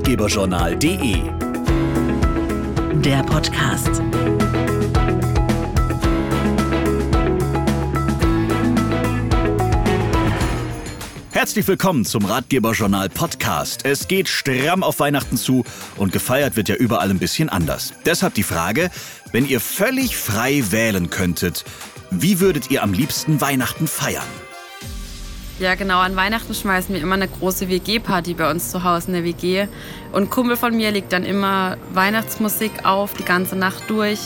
ratgeberjournal.de. Der Podcast. Herzlich willkommen zum Ratgeberjournal Podcast. Es geht stramm auf Weihnachten zu und gefeiert wird ja überall ein bisschen anders. Deshalb die Frage, wenn ihr völlig frei wählen könntet, wie würdet ihr am liebsten Weihnachten feiern? Ja, genau. An Weihnachten schmeißen wir immer eine große WG-Party bei uns zu Hause in der WG. Und ein Kumpel von mir legt dann immer Weihnachtsmusik auf, die ganze Nacht durch.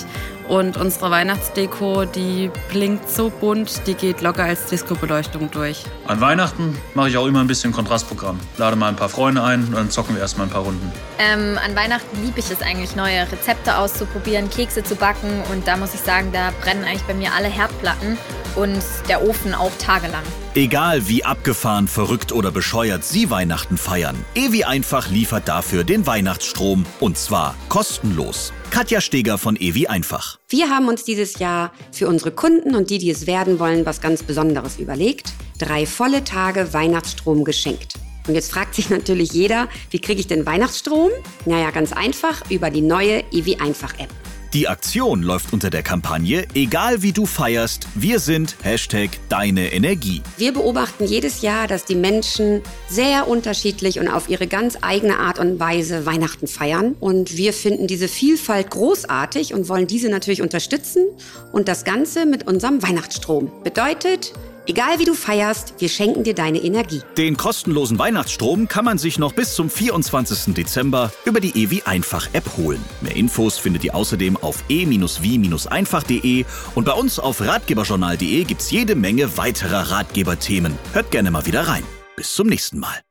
Und unsere Weihnachtsdeko, die blinkt so bunt, die geht locker als Disco-Beleuchtung durch. An Weihnachten mache ich auch immer ein bisschen Kontrastprogramm. Lade mal ein paar Freunde ein und dann zocken wir erstmal ein paar Runden. Ähm, an Weihnachten liebe ich es eigentlich, neue Rezepte auszuprobieren, Kekse zu backen. Und da muss ich sagen, da brennen eigentlich bei mir alle Herdplatten und der Ofen auch tagelang. Egal wie abgefahren, verrückt oder bescheuert Sie Weihnachten feiern, Ewi Einfach liefert dafür den Weihnachtsstrom und zwar kostenlos. Katja Steger von Ewi Einfach. Wir haben uns dieses Jahr für unsere Kunden und die, die es werden wollen, was ganz Besonderes überlegt. Drei volle Tage Weihnachtsstrom geschenkt. Und jetzt fragt sich natürlich jeder, wie kriege ich denn Weihnachtsstrom? Naja, ganz einfach über die neue Ewi Einfach App. Die Aktion läuft unter der Kampagne Egal wie du feierst, wir sind Hashtag deine Energie. Wir beobachten jedes Jahr, dass die Menschen sehr unterschiedlich und auf ihre ganz eigene Art und Weise Weihnachten feiern. Und wir finden diese Vielfalt großartig und wollen diese natürlich unterstützen. Und das Ganze mit unserem Weihnachtsstrom. Bedeutet, Egal wie du feierst, wir schenken dir deine Energie. Den kostenlosen Weihnachtsstrom kann man sich noch bis zum 24. Dezember über die EWI Einfach App holen. Mehr Infos findet ihr außerdem auf e-wie-einfach.de und bei uns auf ratgeberjournal.de gibt's jede Menge weiterer Ratgeberthemen. Hört gerne mal wieder rein. Bis zum nächsten Mal.